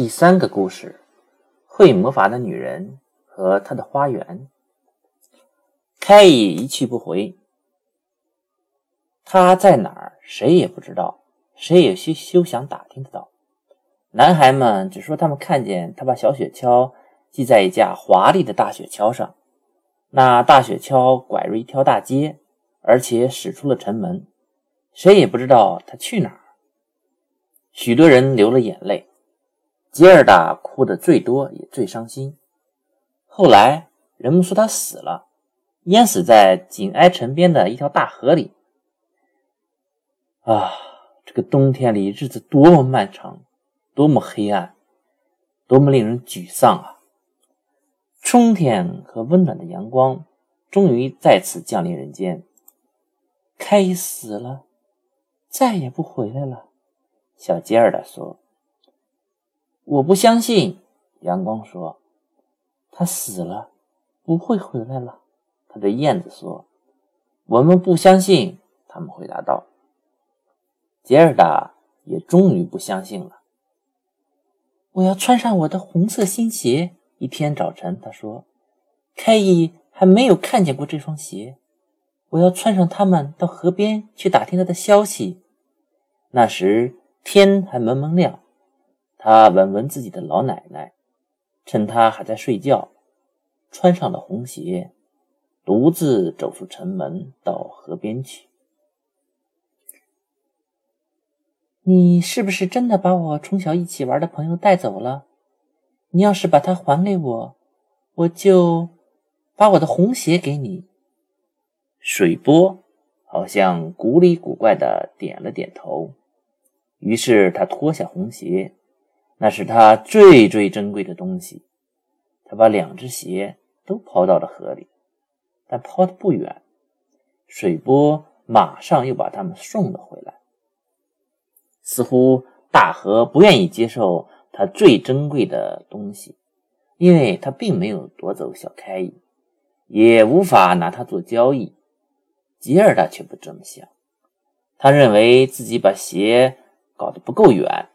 第三个故事：会魔法的女人和她的花园。开伊一去不回，他在哪儿？谁也不知道，谁也休休想打听得到。男孩们只说他们看见他把小雪橇系在一架华丽的大雪橇上，那大雪橇拐入一条大街，而且驶出了城门。谁也不知道他去哪儿。许多人流了眼泪。吉尔达哭得最多也最伤心。后来人们说他死了，淹死在紧挨城边的一条大河里。啊，这个冬天里日子多么漫长，多么黑暗，多么令人沮丧啊！春天和温暖的阳光终于再次降临人间。开死了，再也不回来了。小吉尔达说。我不相信，阳光说：“他死了，不会回来了。”他对燕子说：“我们不相信。”他们回答道。杰尔达也终于不相信了。我要穿上我的红色新鞋。一天早晨，他说：“凯伊还没有看见过这双鞋。我要穿上它们到河边去打听他的消息。”那时天还蒙蒙亮。他闻闻自己的老奶奶，趁她还在睡觉，穿上了红鞋，独自走出城门，到河边去。你是不是真的把我从小一起玩的朋友带走了？你要是把它还给我，我就把我的红鞋给你。水波好像古里古怪的点了点头，于是他脱下红鞋。那是他最最珍贵的东西，他把两只鞋都抛到了河里，但抛的不远，水波马上又把它们送了回来。似乎大河不愿意接受他最珍贵的东西，因为他并没有夺走小开伊，也无法拿它做交易。吉尔达却不这么想，他认为自己把鞋搞得不够远，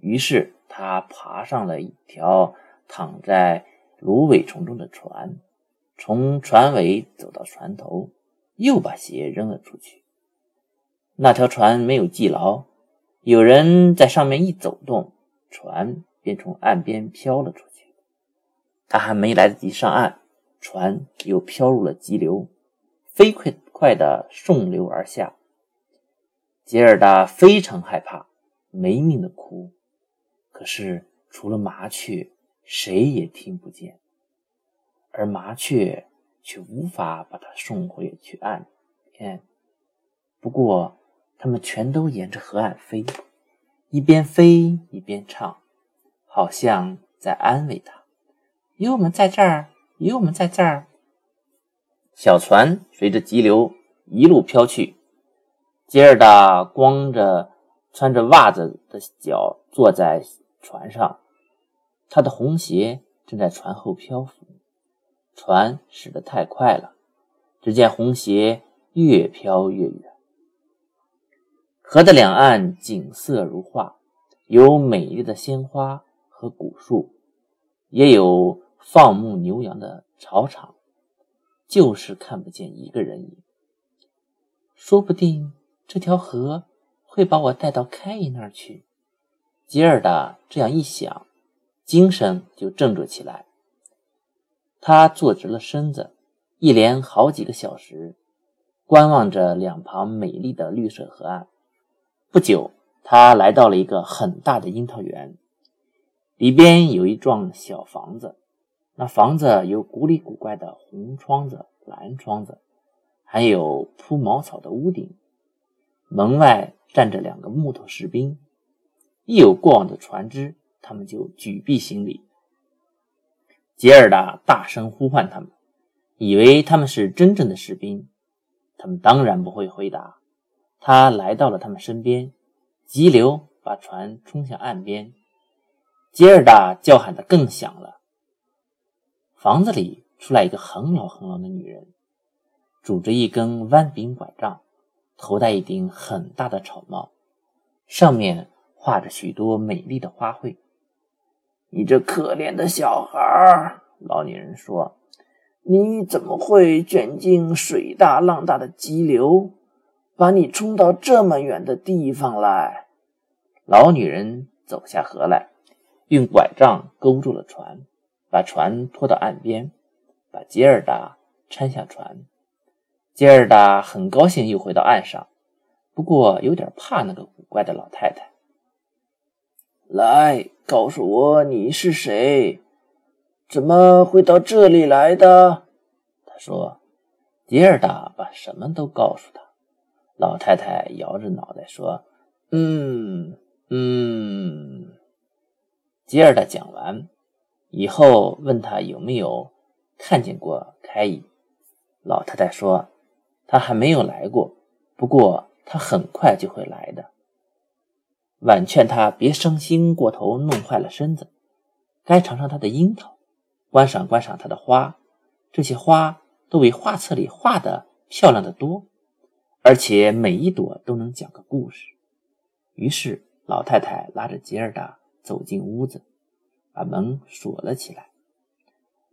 于是。他爬上了一条躺在芦苇丛中的船，从船尾走到船头，又把鞋扔了出去。那条船没有系牢，有人在上面一走动，船便从岸边飘了出去。他还没来得及上岸，船又飘入了急流，飞快快地顺流而下。杰尔达非常害怕，没命的哭。可是，除了麻雀，谁也听不见，而麻雀却无法把它送回去岸边。不过，它们全都沿着河岸飞，一边飞一边唱，好像在安慰它：“有我们在这儿，有我们在这儿。”小船随着急流一路飘去，吉尔达光着穿着袜子的脚坐在。船上，他的红鞋正在船后漂浮。船驶得太快了，只见红鞋越飘越远。河的两岸景色如画，有美丽的鲜花和古树，也有放牧牛羊的草场，就是看不见一个人影。说不定这条河会把我带到开伊那儿去。吉尔达这样一想，精神就振作起来。他坐直了身子，一连好几个小时，观望着两旁美丽的绿色河岸。不久，他来到了一个很大的樱桃园，里边有一幢小房子。那房子有古里古怪的红窗子、蓝窗子，还有铺茅草的屋顶。门外站着两个木头士兵。一有过往的船只，他们就举臂行礼。杰尔达大声呼唤他们，以为他们是真正的士兵。他们当然不会回答。他来到了他们身边，急流把船冲向岸边。杰尔达叫喊的更响了。房子里出来一个很老很老的女人，拄着一根弯柄拐杖，头戴一顶很大的草帽，上面。画着许多美丽的花卉，你这可怜的小孩儿，老女人说：“你怎么会卷进水大浪大的急流，把你冲到这么远的地方来？”老女人走下河来，用拐杖勾住了船，把船拖到岸边，把杰尔达搀下船。杰尔达很高兴又回到岸上，不过有点怕那个古怪的老太太。来，告诉我你是谁？怎么会到这里来的？他说。杰尔达把什么都告诉他。老太太摇着脑袋说：“嗯嗯。”杰尔达讲完以后，问他有没有看见过凯伊。老太太说：“他还没有来过，不过他很快就会来的。”婉劝他别伤心过头，弄坏了身子。该尝尝他的樱桃，观赏观赏他的花。这些花都比画册里画的漂亮的多，而且每一朵都能讲个故事。于是老太太拉着吉尔达走进屋子，把门锁了起来。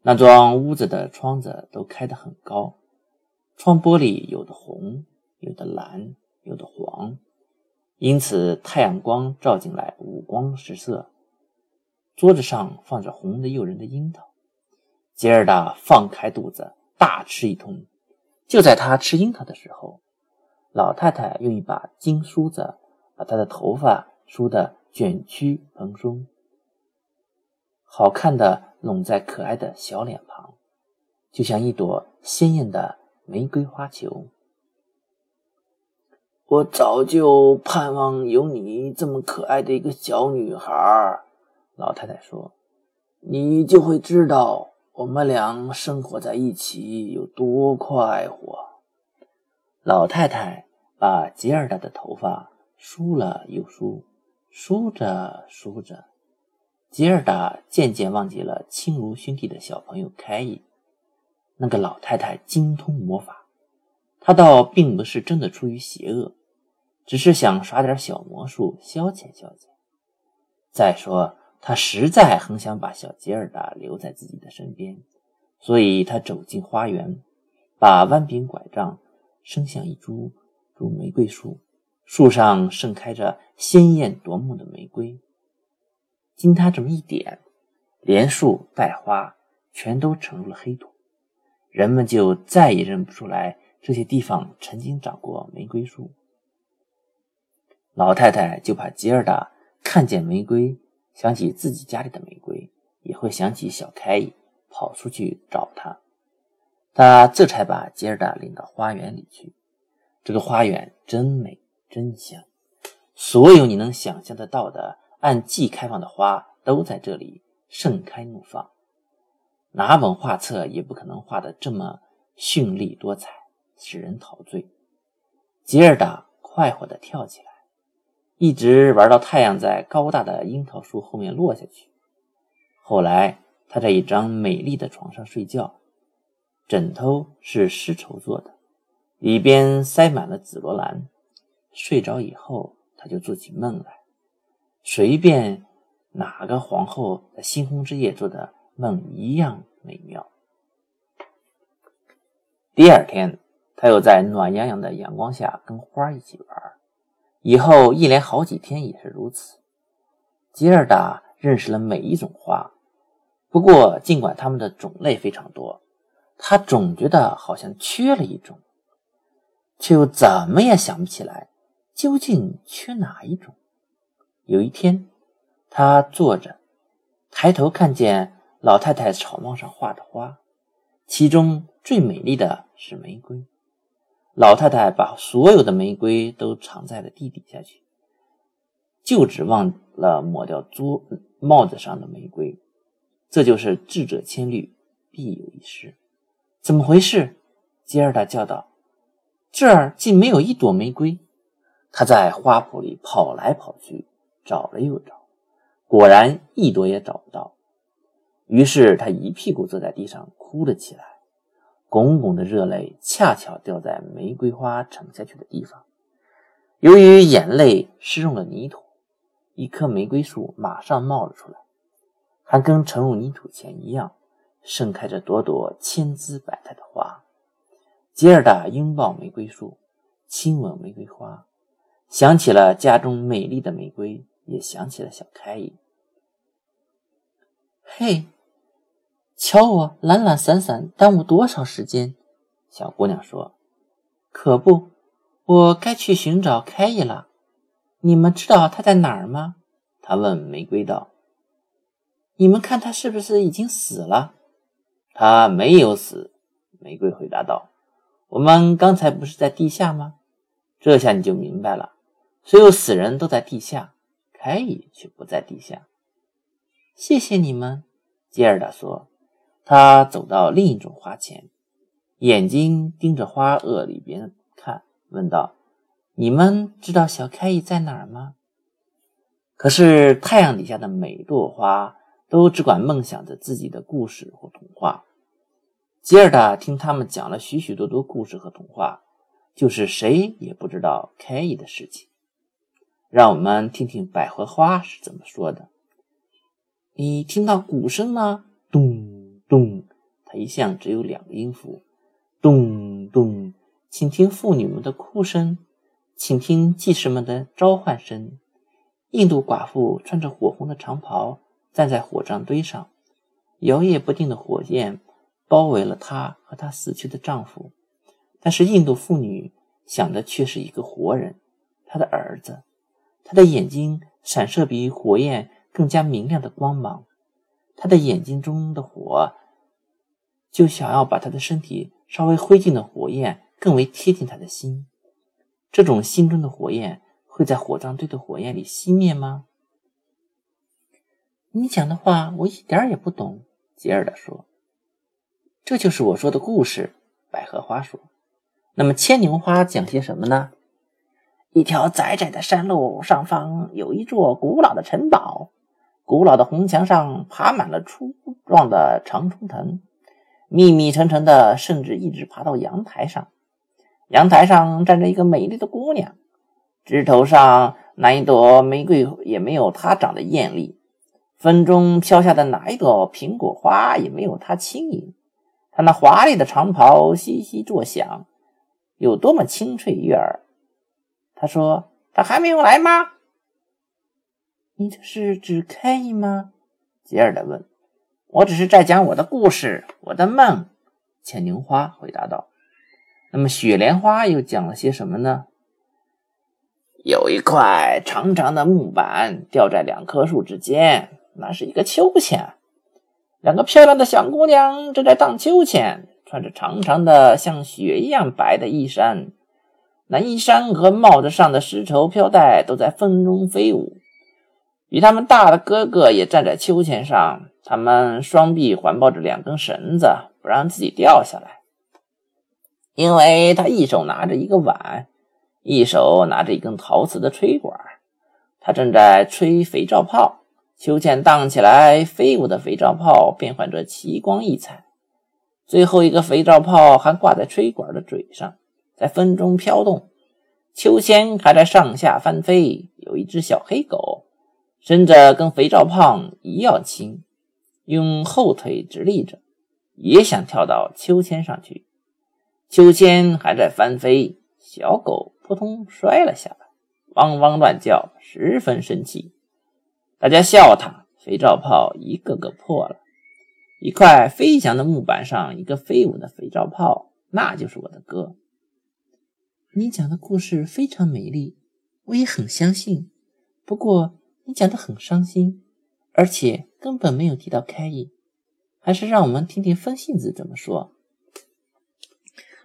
那幢屋子的窗子都开得很高，窗玻璃有的红，有的蓝，有的黄。因此，太阳光照进来，五光十色。桌子上放着红的诱人的樱桃，杰尔达放开肚子大吃一通。就在他吃樱桃的时候，老太太用一把金梳子把他的头发梳得卷曲蓬松，好看的拢在可爱的小脸庞，就像一朵鲜艳的玫瑰花球。我早就盼望有你这么可爱的一个小女孩，老太太说：“你就会知道我们俩生活在一起有多快活。”老太太把吉尔达的头发梳了又梳，梳着梳着，吉尔达渐渐忘记了亲如兄弟的小朋友凯伊。那个老太太精通魔法，她倒并不是真的出于邪恶。只是想耍点小魔术消遣消遣。再说，他实在很想把小吉尔达留在自己的身边，所以他走进花园，把弯柄拐杖伸向一株株玫瑰树，树上盛开着鲜艳夺目的玫瑰。经他这么一点，连树带花全都沉入了黑土，人们就再也认不出来这些地方曾经长过玫瑰树。老太太就怕吉尔达看见玫瑰，想起自己家里的玫瑰，也会想起小凯伊，跑出去找他。他这才把吉尔达领到花园里去。这个花园真美，真香，所有你能想象得到的按季开放的花都在这里盛开怒放。哪本画册也不可能画得这么绚丽多彩，使人陶醉。吉尔达快活地跳起来。一直玩到太阳在高大的樱桃树后面落下去。后来，他在一张美丽的床上睡觉，枕头是丝绸做的，里边塞满了紫罗兰。睡着以后，他就做起梦来，随便哪个皇后在新婚之夜做的梦一样美妙。第二天，他又在暖洋洋的阳光下跟花一起玩。以后一连好几天也是如此。吉尔达认识了每一种花，不过尽管它们的种类非常多，他总觉得好像缺了一种，却又怎么也想不起来究竟缺哪一种。有一天，他坐着，抬头看见老太太草帽上画的花，其中最美丽的是玫瑰。老太太把所有的玫瑰都藏在了地底下去，就只忘了抹掉桌帽子上的玫瑰。这就是智者千虑，必有一失。怎么回事？吉尔达叫道：“这儿竟没有一朵玫瑰！”他在花圃里跑来跑去，找了又找，果然一朵也找不到。于是他一屁股坐在地上，哭了起来。滚滚的热泪恰巧掉在玫瑰花沉下去的地方，由于眼泪湿润了泥土，一棵玫瑰树马上冒了出来。还跟沉入泥土前一样，盛开着朵朵千姿百态的花。吉尔达拥抱玫瑰树，亲吻玫瑰花，想起了家中美丽的玫瑰，也想起了小开伊。嘿，瞧我懒懒散散，耽误多少时间！小姑娘说：“可不，我该去寻找开伊了。你们知道他在哪儿吗？”她问玫瑰道。“你们看他是不是已经死了？”“他没有死。”玫瑰回答道。“我们刚才不是在地下吗？这下你就明白了。所有死人都在地下，凯伊却不在地下。”“谢谢你们。”吉尔达说。他走到另一种花前。眼睛盯着花萼里边看，问道：“你们知道小开在哪儿吗？”可是太阳底下的每朵花都只管梦想着自己的故事或童话。吉尔达听他们讲了许许多多故事和童话，就是谁也不知道开伊的事情。让我们听听百合花是怎么说的：“你听到鼓声吗？咚咚，它一向只有两个音符。”咚咚，请听妇女们的哭声，请听祭师们的召唤声。印度寡妇穿着火红的长袍，站在火葬堆上，摇曳不定的火焰包围了她和她死去的丈夫。但是印度妇女想的却是一个活人，她的儿子。他的眼睛闪射比火焰更加明亮的光芒，他的眼睛中的火就想要把他的身体。稍微灰烬的火焰更为贴近他的心，这种心中的火焰会在火葬堆的火焰里熄灭吗？你讲的话我一点也不懂。”吉尔达说。“这就是我说的故事。”百合花说。“那么牵牛花讲些什么呢？”一条窄窄的山路上方有一座古老的城堡，古老的红墙上爬满了粗壮的常春藤。密密层层的，甚至一直爬到阳台上。阳台上站着一个美丽的姑娘，枝头上哪一朵玫瑰也没有她长得艳丽，风中飘下的哪一朵苹果花也没有她轻盈。她那华丽的长袍悉悉作响，有多么清脆悦耳。他说：“他还没有来吗？”“你这是指开吗？”吉尔的问。我只是在讲我的故事，我的梦。”牵牛花回答道。“那么雪莲花又讲了些什么呢？”有一块长长的木板吊在两棵树之间，那是一个秋千。两个漂亮的小姑娘正在荡秋千，穿着长长的像雪一样白的衣衫，那衣衫和帽子上的丝绸飘带都在风中飞舞。比他们大的哥哥也站在秋千上。他们双臂环抱着两根绳子，不让自己掉下来。因为他一手拿着一个碗，一手拿着一根陶瓷的吹管，他正在吹肥皂泡。秋千荡起来，飞舞的肥皂泡变换着奇光异彩。最后一个肥皂泡还挂在吹管的嘴上，在风中飘动。秋千还在上下翻飞。有一只小黑狗，身子跟肥皂泡一样轻。用后腿直立着，也想跳到秋千上去。秋千还在翻飞，小狗扑通摔了下来，汪汪乱叫，十分生气。大家笑他，肥皂泡一个个破了。一块飞翔的木板上，一个飞舞的肥皂泡，那就是我的歌。你讲的故事非常美丽，我也很相信。不过你讲的很伤心。而且根本没有提到开伊，还是让我们听听风信子怎么说。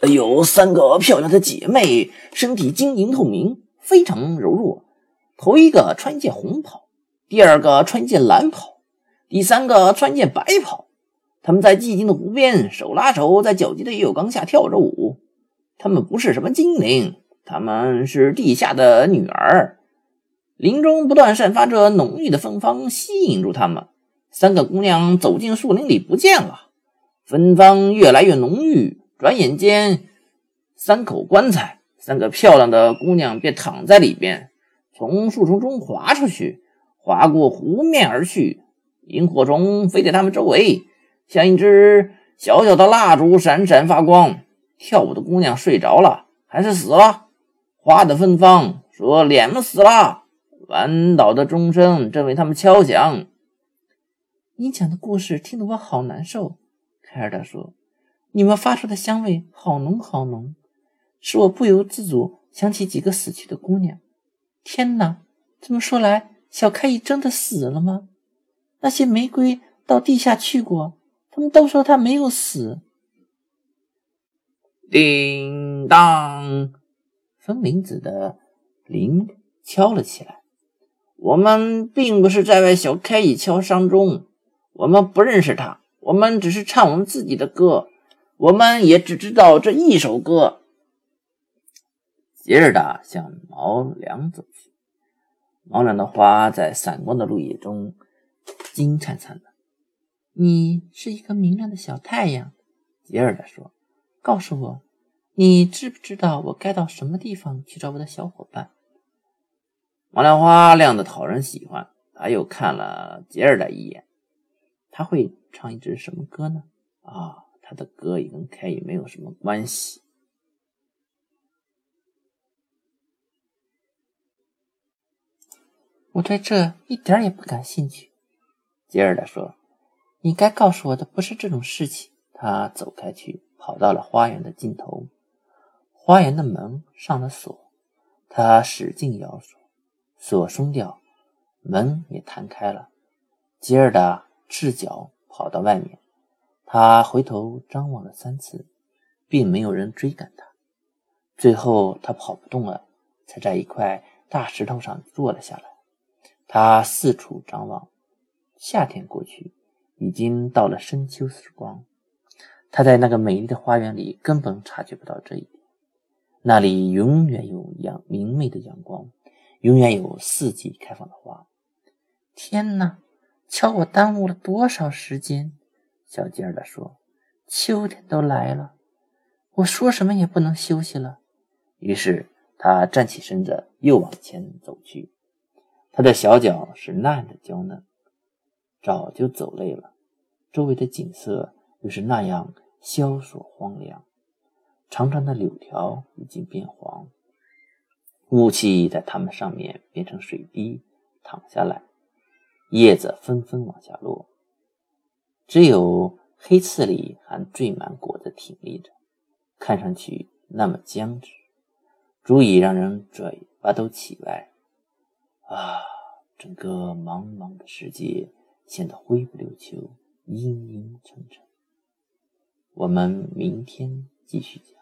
有三个漂亮的姐妹，身体晶莹透明，非常柔弱。头一个穿件红袍，第二个穿件蓝袍，第三个穿件白袍。他们在寂静的湖边手拉手，在皎洁的月光下跳着舞。他们不是什么精灵，他们是地下的女儿。林中不断散发着浓郁的芬芳，吸引住他们。三个姑娘走进树林里，不见了。芬芳越来越浓郁，转眼间，三口棺材，三个漂亮的姑娘便躺在里边。从树丛中滑出去，划过湖面而去，萤火虫飞在他们周围，像一只小小的蜡烛，闪闪发光。跳舞的姑娘睡着了，还是死了？花的芬芳说脸们死了。晚岛的钟声正为他们敲响。你讲的故事听得我好难受。凯尔达说：“你们发出的香味好浓好浓，使我不由自主想起几个死去的姑娘。天哪，这么说来，小凯伊真的死了吗？那些玫瑰到地下去过，他们都说他没有死。”叮当，风铃子的铃敲了起来。我们并不是在为小开伊敲丧钟，我们不认识他，我们只是唱我们自己的歌，我们也只知道这一首歌。吉尔达向毛梁走去，毛梁的花在闪光的绿叶中金灿灿的。你是一个明亮的小太阳，吉尔达说。告诉我，你知不知道我该到什么地方去找我的小伙伴？毛兰花亮的讨人喜欢。他又看了杰尔达一眼。他会唱一支什么歌呢？啊，他的歌也跟凯也没有什么关系。我对这一点也不感兴趣。杰尔达说：“你该告诉我的不是这种事情。”他走开去。跑到了花园的尽头，花园的门上了锁，他使劲摇锁，锁松掉，门也弹开了。吉尔达赤脚跑到外面，他回头张望了三次，并没有人追赶他。最后他跑不动了，才在一块大石头上坐了下来。他四处张望，夏天过去，已经到了深秋时光。他在那个美丽的花园里根本察觉不到这一点。那里永远有阳明媚的阳光，永远有四季开放的花。天哪，瞧我耽误了多少时间！小吉尔达说：“秋天都来了，我说什么也不能休息了。”于是他站起身子，又往前走去。他的小脚是那样的娇嫩，早就走累了。周围的景色又是那样。萧索荒凉，长长的柳条已经变黄，雾气在它们上面变成水滴淌下来，叶子纷纷往下落，只有黑刺里还缀满果子挺立着，看上去那么僵直，足以让人嘴巴都起歪。啊，整个茫茫的世界显得灰不溜秋，阴阴沉沉。我们明天继续讲。